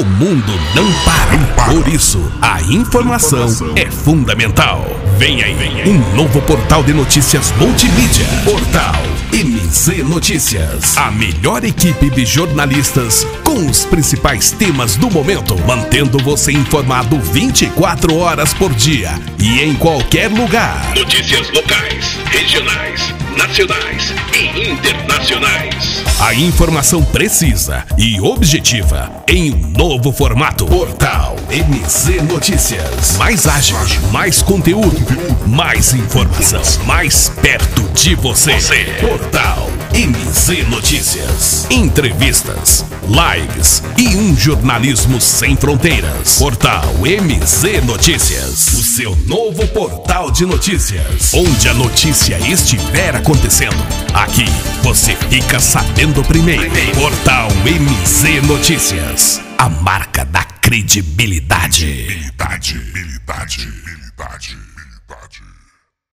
O mundo não para. Por isso, a informação é fundamental. Vem aí um novo portal de notícias multimídia. Portal MZ Notícias. A melhor equipe de jornalistas com os principais temas do momento, mantendo você informado 24 horas por dia e em qualquer lugar. Notícias locais, regionais, nacionais e internacionais. A informação precisa e objetiva em um novo formato. Portal MZ Notícias. Mais ágil, mais conteúdo, mais informação, mais perto de você. Portal MZ Notícias. Entrevistas, lives e um jornalismo sem fronteiras. Portal MZ Notícias. O seu novo portal de notícias. Onde a notícia estiver acontecendo. Aqui você fica sabendo primeiro. Portal MZ Notícias. A marca da credibilidade. Milidade, milidade.